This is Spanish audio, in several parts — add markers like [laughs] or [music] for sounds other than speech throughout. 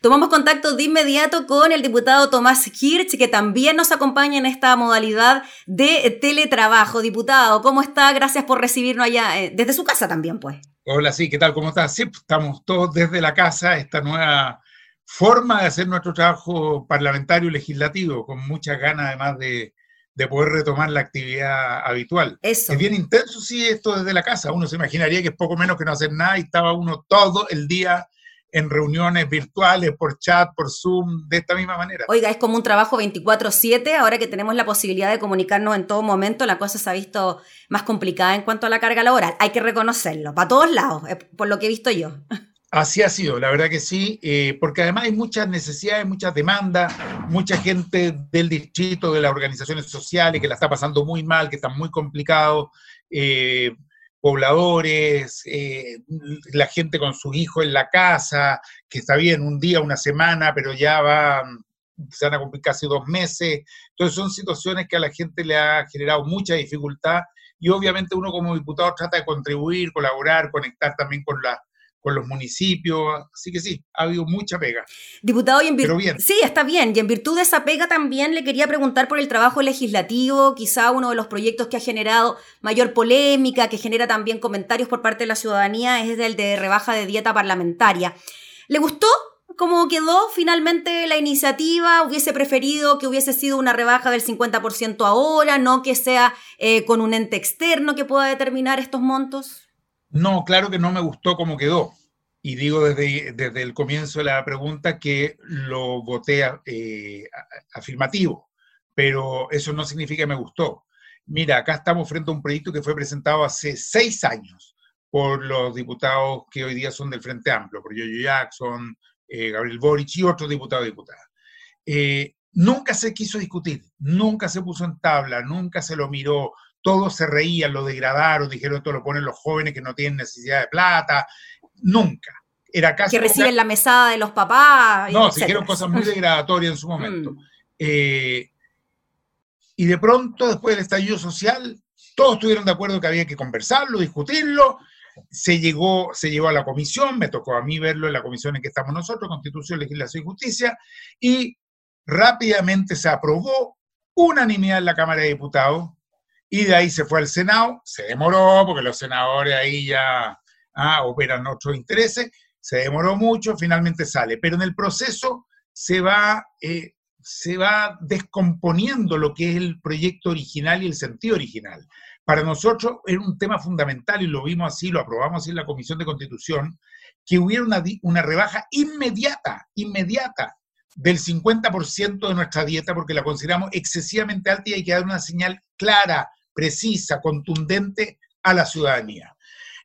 Tomamos contacto de inmediato con el diputado Tomás Hirsch, que también nos acompaña en esta modalidad de teletrabajo. Diputado, ¿cómo está? Gracias por recibirnos allá, eh, desde su casa también, pues. Hola, sí, ¿qué tal? ¿Cómo estás? Sí, estamos todos desde la casa, esta nueva forma de hacer nuestro trabajo parlamentario y legislativo, con muchas ganas además de, de poder retomar la actividad habitual. Eso. Es bien intenso, sí, esto desde la casa. Uno se imaginaría que es poco menos que no hacer nada y estaba uno todo el día en reuniones virtuales, por chat, por Zoom, de esta misma manera. Oiga, es como un trabajo 24/7, ahora que tenemos la posibilidad de comunicarnos en todo momento, la cosa se ha visto más complicada en cuanto a la carga laboral. Hay que reconocerlo, para todos lados, eh, por lo que he visto yo. Así ha sido, la verdad que sí, eh, porque además hay muchas necesidades, muchas demandas, mucha gente del distrito, de las organizaciones sociales que la está pasando muy mal, que están muy complicados, eh, pobladores, eh, la gente con su hijo en la casa, que está bien un día, una semana, pero ya va, se van a cumplir casi dos meses. Entonces son situaciones que a la gente le ha generado mucha dificultad y obviamente uno como diputado trata de contribuir, colaborar, conectar también con la con los municipios, así que sí, ha habido mucha pega. Diputado, y en virtud, sí, está bien, y en virtud de esa pega también le quería preguntar por el trabajo legislativo, quizá uno de los proyectos que ha generado mayor polémica, que genera también comentarios por parte de la ciudadanía, es el de rebaja de dieta parlamentaria. ¿Le gustó cómo quedó finalmente la iniciativa? ¿Hubiese preferido que hubiese sido una rebaja del 50% ahora, no que sea eh, con un ente externo que pueda determinar estos montos? No, claro que no me gustó cómo quedó. Y digo desde, desde el comienzo de la pregunta que lo voté eh, afirmativo, pero eso no significa que me gustó. Mira, acá estamos frente a un proyecto que fue presentado hace seis años por los diputados que hoy día son del Frente Amplio, por Yoyo Jackson, eh, Gabriel Boric y otros diputados y diputadas. Eh, nunca se quiso discutir, nunca se puso en tabla, nunca se lo miró, todos se reían, lo degradaron, dijeron esto lo ponen los jóvenes que no tienen necesidad de plata, nunca. Era casi que reciben la mesada de los papás. No, se dijeron cosas muy degradatorias en su momento. Mm. Eh, y de pronto, después del estallido social, todos estuvieron de acuerdo que había que conversarlo, discutirlo. Se llegó, se llegó a la comisión, me tocó a mí verlo en la comisión en que estamos nosotros, Constitución, Legislación y Justicia, y rápidamente se aprobó unanimidad en la Cámara de Diputados y de ahí se fue al Senado, se demoró porque los senadores ahí ya ah, operan otros intereses, se demoró mucho, finalmente sale, pero en el proceso se va, eh, se va descomponiendo lo que es el proyecto original y el sentido original. Para nosotros era un tema fundamental y lo vimos así, lo aprobamos así en la Comisión de Constitución, que hubiera una, una rebaja inmediata, inmediata del 50% de nuestra dieta porque la consideramos excesivamente alta y hay que dar una señal clara, precisa, contundente a la ciudadanía.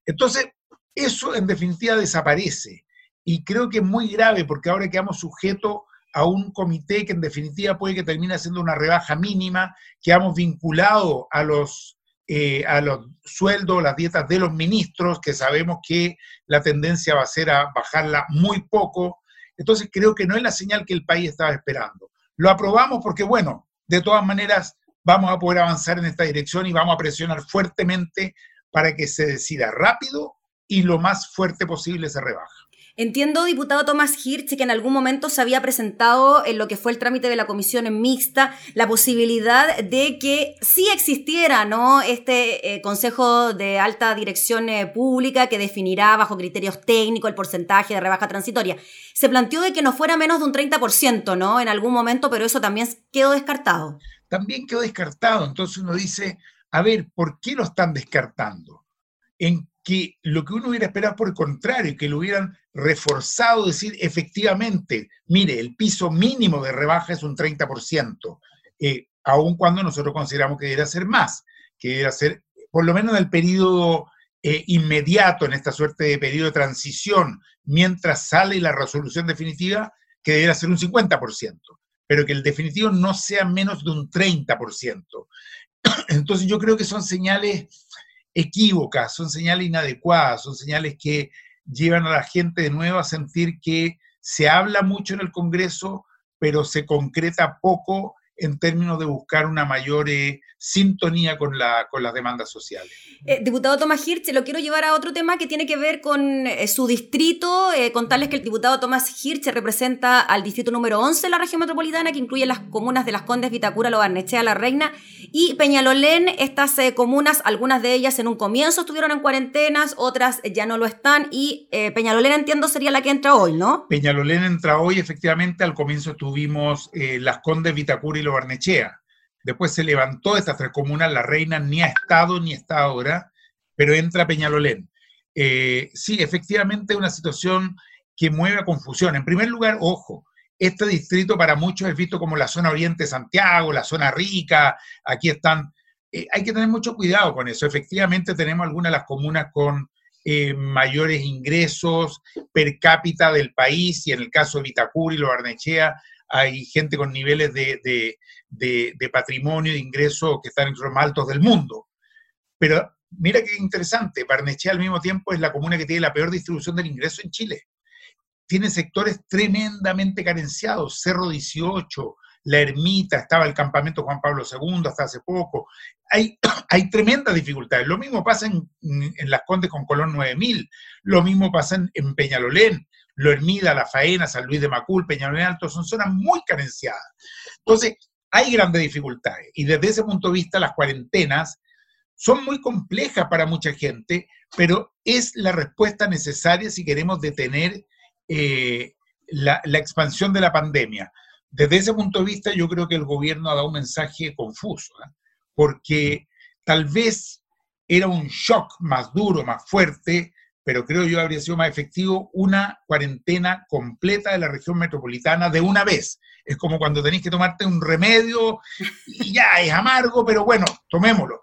Entonces, eso en definitiva desaparece y creo que es muy grave porque ahora quedamos sujetos a un comité que en definitiva puede que termine haciendo una rebaja mínima, quedamos vinculados a los, eh, a los sueldos, las dietas de los ministros, que sabemos que la tendencia va a ser a bajarla muy poco. Entonces creo que no es la señal que el país estaba esperando. Lo aprobamos porque, bueno, de todas maneras vamos a poder avanzar en esta dirección y vamos a presionar fuertemente para que se decida rápido y lo más fuerte posible se rebaja. Entiendo, diputado Tomás Hirsch, que en algún momento se había presentado en lo que fue el trámite de la comisión en mixta la posibilidad de que sí existiera ¿no? este eh, Consejo de Alta Dirección eh, Pública que definirá bajo criterios técnicos el porcentaje de rebaja transitoria. Se planteó de que no fuera menos de un 30%, ¿no? En algún momento, pero eso también quedó descartado también quedó descartado. Entonces uno dice, a ver, ¿por qué lo están descartando? En que lo que uno hubiera esperado por el contrario, que lo hubieran reforzado, decir efectivamente, mire, el piso mínimo de rebaja es un 30%, eh, aun cuando nosotros consideramos que debería ser más, que debería ser, por lo menos en el periodo eh, inmediato, en esta suerte de periodo de transición, mientras sale la resolución definitiva, que debería ser un 50% pero que el definitivo no sea menos de un 30%. [coughs] Entonces yo creo que son señales equívocas, son señales inadecuadas, son señales que llevan a la gente de nuevo a sentir que se habla mucho en el Congreso, pero se concreta poco en términos de buscar una mayor eh, sintonía con, la, con las demandas sociales. Eh, diputado Tomás Hirsch, lo quiero llevar a otro tema que tiene que ver con eh, su distrito, contarles que el diputado Tomás Hirsch representa al distrito número 11 de la región metropolitana, que incluye las comunas de Las Condes, Vitacura, Lobarnechea, La Reina y Peñalolén. Estas comunas, algunas de ellas en un comienzo estuvieron en cuarentenas, otras ya no lo están, y Peñalolén entiendo sería la que entra hoy, ¿no? Peñalolén entra hoy, efectivamente, al comienzo tuvimos Las Condes, Vitacura y Barnechea. Después se levantó estas tres comunas, la reina ni ha estado ni está ahora, pero entra Peñalolén. Eh, sí, efectivamente una situación que mueve a confusión. En primer lugar, ojo, este distrito para muchos es visto como la zona oriente de Santiago, la zona rica, aquí están... Eh, hay que tener mucho cuidado con eso. Efectivamente tenemos algunas de las comunas con eh, mayores ingresos per cápita del país, y en el caso de Vitacura y Lo Barnechea hay gente con niveles de, patrimonio, de ingreso que están entre los más altos del mundo. Pero mira qué interesante, Barnechea al mismo tiempo es la comuna que tiene la peor distribución del ingreso en Chile. Tiene sectores tremendamente carenciados, Cerro 18, La Ermita, estaba el campamento Juan Pablo II hasta hace poco. Hay, [coughs] hay tremendas dificultades. Lo mismo pasa en, Las Condes con Colón 9000, lo mismo pasa en, en Peñalolén, lo Hermida, La Faena, San Luis de Macul, Peñalolén Alto, son zonas muy carenciadas. Entonces, hay grandes dificultades y desde ese punto de vista las cuarentenas son muy complejas para mucha gente, pero es la respuesta necesaria si queremos detener eh, la, expansión de la pandemia. Desde ese punto de vista yo creo que el gobierno ha dado un mensaje confuso, ¿eh? porque tal vez era un shock más duro, más fuerte, pero creo yo habría sido más efectivo una cuarentena completa de la región metropolitana de una vez. Es como cuando tenéis que tomarte un remedio y ya es amargo, pero bueno, tomémoslo.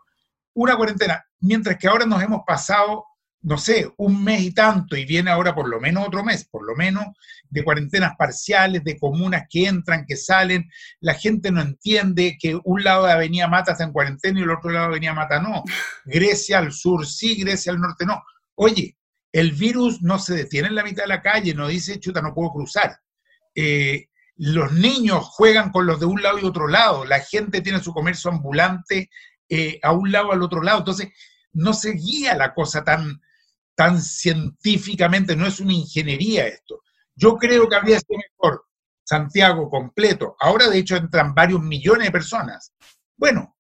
Una cuarentena, mientras que ahora nos hemos pasado, no sé, un mes y tanto, y viene ahora por lo menos otro mes, por lo menos, de cuarentenas parciales, de comunas que entran, que salen. La gente no entiende que un lado de Avenida Mata está en cuarentena y el otro lado de Avenida Mata no. Grecia al sur sí, Grecia al norte no. Oye, el virus no se detiene en la mitad de la calle, no dice, chuta, no puedo cruzar. Eh, los niños juegan con los de un lado y otro lado, la gente tiene su comercio ambulante eh, a un lado al otro lado, entonces no se guía la cosa tan, tan científicamente, no es una ingeniería esto. Yo creo que habría sido mejor Santiago completo. Ahora, de hecho, entran varios millones de personas. Bueno,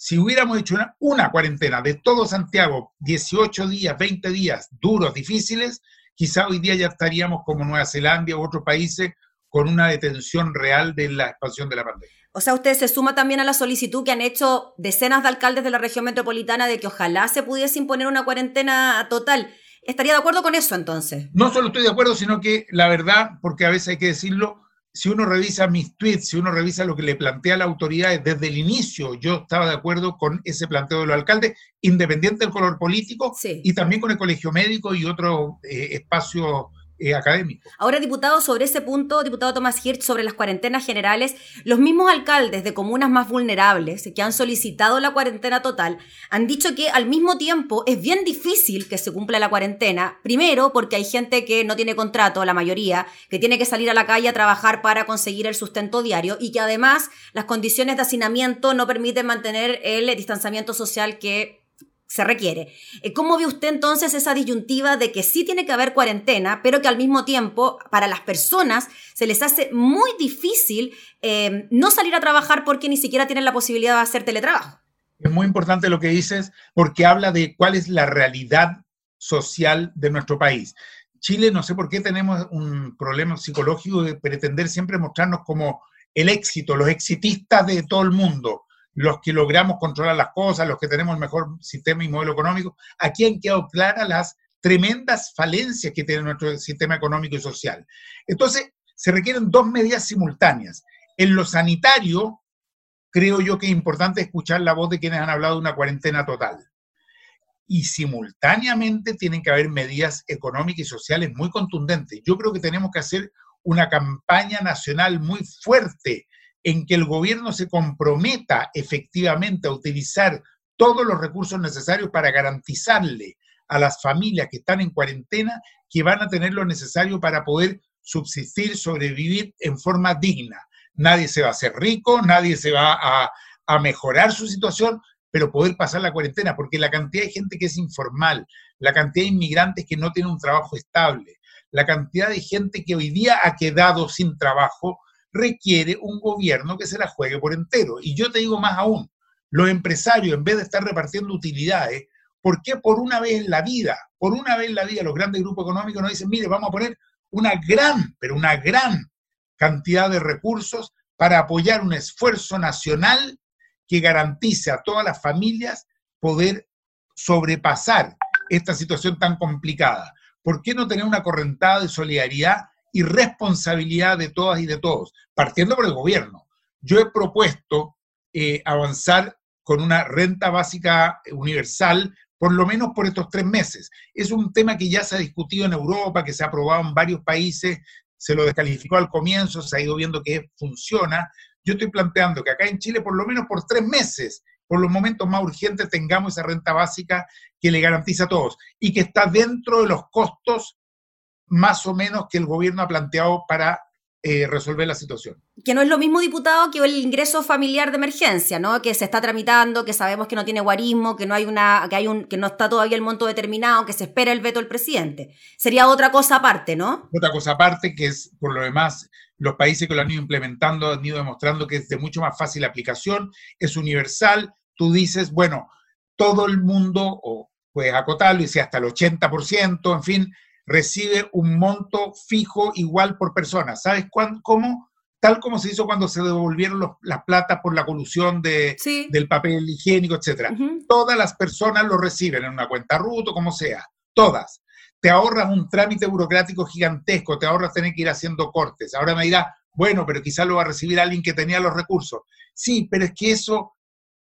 si hubiéramos hecho una, cuarentena de todo Santiago, 18 días, 20 días, duros, difíciles, quizá hoy día ya estaríamos como Nueva Zelanda u otros países con una detención real de la expansión de la pandemia. O sea, usted se suma también a la solicitud que han hecho decenas de alcaldes de la región metropolitana de que ojalá se pudiese imponer una cuarentena total. ¿Estaría de acuerdo con eso entonces? No solo estoy de acuerdo, sino que la verdad, porque a veces hay que decirlo, si uno revisa mis tweets, si uno revisa lo que le plantea la autoridad desde el inicio, yo estaba de acuerdo con ese planteo de los alcaldes, independiente del color político, y también con el colegio médico y otros eh, espacios eh, académico. Ahora, diputado, sobre ese punto, diputado Tomás Hirsch, sobre las cuarentenas generales, los mismos alcaldes de comunas más vulnerables que han solicitado la cuarentena total han dicho que al mismo tiempo es bien difícil que se cumpla la cuarentena, primero porque hay gente que no tiene contrato, la mayoría, que tiene que salir a la calle a trabajar para conseguir el sustento diario y que además las condiciones de hacinamiento no permiten mantener el distanciamiento social que se requiere. Eh, ¿Cómo ve usted entonces esa disyuntiva de que sí tiene que haber cuarentena, pero que al mismo tiempo para las personas se les hace muy difícil eh, no salir a trabajar porque ni siquiera tienen la posibilidad de hacer teletrabajo? Es muy importante lo que dices porque habla de cuál es la realidad social de nuestro país. Chile, no sé por qué tenemos un problema psicológico de pretender siempre mostrarnos como el éxito, los exitistas de todo el mundo los que logramos controlar las cosas, los que tenemos el mejor sistema y modelo económico, aquí han quedado claras las tremendas falencias que tiene nuestro sistema económico y social. Entonces, se requieren dos medidas simultáneas. En lo sanitario, creo yo que es importante escuchar la voz de quienes han hablado de una cuarentena total. Y simultáneamente tienen que haber medidas económicas y sociales muy contundentes. Yo creo que tenemos que hacer una campaña nacional muy fuerte en que el gobierno se comprometa efectivamente a utilizar todos los recursos necesarios para garantizarle a las familias que están en cuarentena que van a tener lo necesario para poder subsistir, sobrevivir en forma digna. nadie se va a hacer rico, nadie se va a, a mejorar su situación, pero poder pasar la cuarentena, porque la cantidad de gente que es informal, la cantidad de inmigrantes que no tienen un trabajo estable, la cantidad de gente que hoy día ha quedado sin trabajo, requiere un gobierno que se la juegue por entero. Y yo te digo más aún, los empresarios, en vez de estar repartiendo utilidades, ¿por qué por una vez en la vida, por una vez en la vida, los grandes grupos económicos nos dicen, mire, vamos a poner una gran, pero una gran cantidad de recursos para apoyar un esfuerzo nacional que garantice a todas las familias poder sobrepasar esta situación tan complicada? ¿Por qué no tener una correntada de solidaridad y responsabilidad de todas y de todos, partiendo por el gobierno? Yo he propuesto eh, avanzar con una renta básica universal, por lo menos por estos tres meses. Es un tema que ya se ha discutido en Europa, que se ha aprobado en varios países, se lo descalificó al comienzo, se ha ido viendo que funciona. Yo estoy planteando que acá en Chile, por lo menos por tres meses, por los momentos más urgentes, tengamos esa renta básica que le garantiza a todos y que está dentro de los costos más o menos que el gobierno ha planteado para eh, resolver la situación. Que no es lo mismo, diputado, que el ingreso familiar de emergencia, ¿no? Que se está tramitando, que sabemos que no tiene guarismo, que no hay una, que hay un, que no está todavía el monto determinado, que se espera el veto del presidente. Sería otra cosa aparte, ¿no? Otra cosa aparte, que es, por lo demás, los países que lo han ido implementando han ido demostrando que es de mucho más fácil aplicación, es universal, tú dices, bueno, todo el mundo, o puedes acotarlo y sea hasta el 80%, en fin, recibe un monto fijo igual por persona. ¿Sabes cómo? Tal como se hizo cuando se devolvieron las platas por la colusión de, del papel higiénico, etc. Todas las personas lo reciben en una cuenta RUT o como sea. Todas. Te ahorras un trámite burocrático gigantesco, te ahorras tener que ir haciendo cortes. Ahora me dirá, bueno, pero quizás lo va a recibir alguien que tenía los recursos. Sí, pero es que eso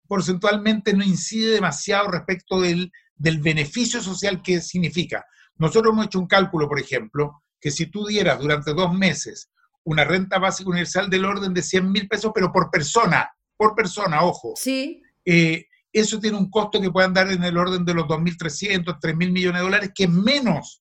porcentualmente no incide demasiado respecto del, del beneficio social que significa. Nosotros hemos hecho un cálculo, por ejemplo, que si tú dieras durante dos meses una renta básica universal del orden de 100 mil pesos, pero por persona, por persona, ojo. Sí. Eh, eso tiene un costo que puede andar en el orden de los 2.300, 3.000 millones de dólares, que es menos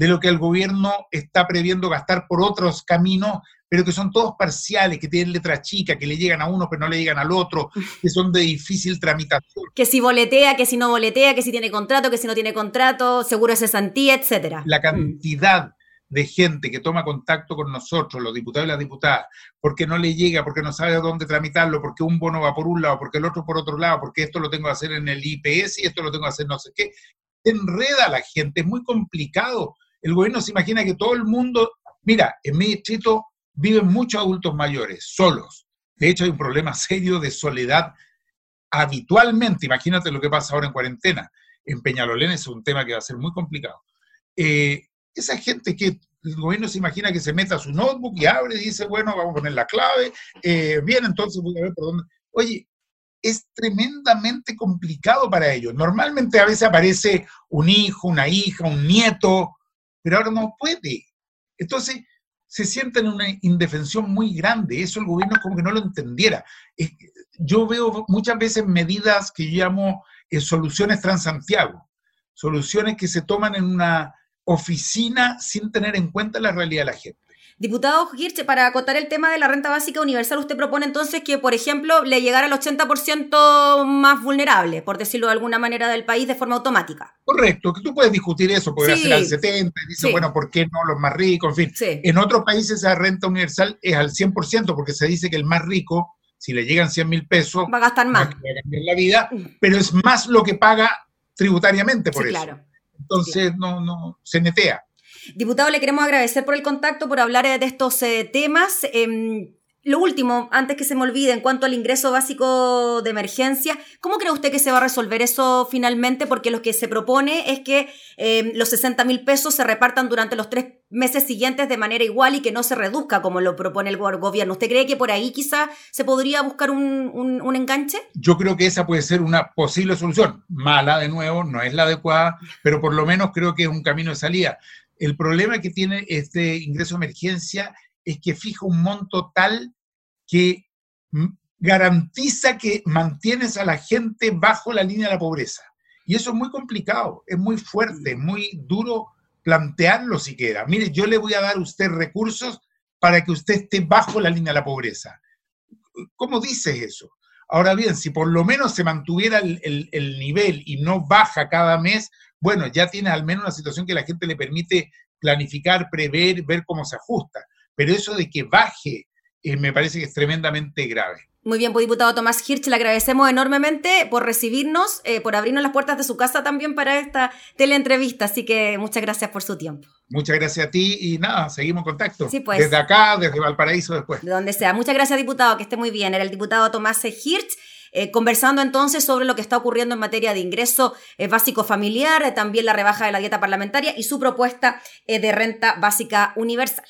de lo que el gobierno está previendo gastar por otros caminos pero que son todos parciales, que tienen letra chica, que le llegan a uno pero no le llegan al otro, que son de difícil tramitación. Que si boletea, que si no boletea, que si tiene contrato, que si no tiene contrato, seguro es cesantía, etcétera. La cantidad de gente que toma contacto con nosotros, los diputados y las diputadas, porque no le llega, porque no sabe a dónde tramitarlo, porque un bono va por un lado, porque el otro por otro lado, porque esto lo tengo que hacer en el IPS y esto lo tengo que hacer no sé qué, enreda a la gente, es muy complicado. El gobierno se imagina que todo el mundo, mira, en mi distrito viven muchos adultos mayores, solos. De hecho, hay un problema [laughs] serio de soledad habitualmente. Imagínate lo que pasa ahora en cuarentena. En Peñalolén es un tema que va a ser muy complicado. Eh, esa gente que el gobierno se imagina que se meta a su notebook y abre y dice, bueno, vamos a poner la clave, eh, bien, entonces voy a ver por dónde. Oye, es tremendamente complicado para ellos. Normalmente a veces aparece un hijo, una hija, un nieto, pero ahora no puede. Entonces, se sienten en una indefensión muy grande. Eso el gobierno como que no lo entendiera. Yo veo muchas veces medidas que yo llamo eh, soluciones Transantiago, soluciones que se toman en una oficina sin tener en cuenta la realidad de la gente. Diputado Girche, para acotar el tema de la renta básica universal, usted propone entonces que, por ejemplo, le llegara al 80% más vulnerable, por decirlo de alguna manera, del país de forma automática. Correcto, que tú puedes discutir eso, puedes hacer al 70, y dice, bueno, ¿por qué no los más ricos? En fin, en otros países esa renta universal es al 100%, porque se dice que el más rico, si le llegan 100 mil pesos, va a gastar más. Va a cambiar la vida, pero es más lo que paga tributariamente por eso. Claro. Entonces, no, no, se netea. Diputado, le queremos agradecer por el contacto, por hablar de estos eh, temas. Em, lo último, antes que se me olvide, en cuanto al ingreso básico de emergencia, ¿cómo cree usted que se va a resolver eso finalmente? Porque lo que se propone es que em, los 60 mil pesos se repartan durante los tres meses siguientes de manera igual y que no se reduzca como lo propone el gobierno. ¿Usted cree que por ahí quizá se podría buscar un, un enganche? Yo creo que esa puede ser una posible solución. Mala, de nuevo, no es la adecuada, pero por lo menos creo que es un camino de salida. El problema que tiene este ingreso de emergencia es que fija un monto tal que garantiza que mantienes a la gente bajo la línea de la pobreza. Y eso es muy complicado, es muy fuerte, muy duro plantearlo siquiera. Mire, yo le voy a dar a usted recursos para que usted esté bajo la línea de la pobreza. ¿cómo dices eso? Ahora bien, si por lo menos se mantuviera el, nivel y no baja cada mes, bueno, ya tiene al menos una situación que la gente le permite planificar, prever, ver cómo se ajusta. Pero eso de que baje eh, me parece que es tremendamente grave. Muy bien, pues diputado Tomás Hirsch, le agradecemos enormemente por recibirnos, eh, por abrirnos las puertas de su casa también para esta teleentrevista, así que muchas gracias por su tiempo. Muchas gracias a ti y nada, seguimos en contacto. Sí, pues. Desde acá, desde Valparaíso después. De donde sea. Muchas gracias, diputado, que esté muy bien. Era el diputado Tomás Hirsch. Eh, conversando entonces sobre lo que está ocurriendo en materia de ingreso eh, básico familiar, también la rebaja de la dieta parlamentaria y su propuesta de renta básica universal.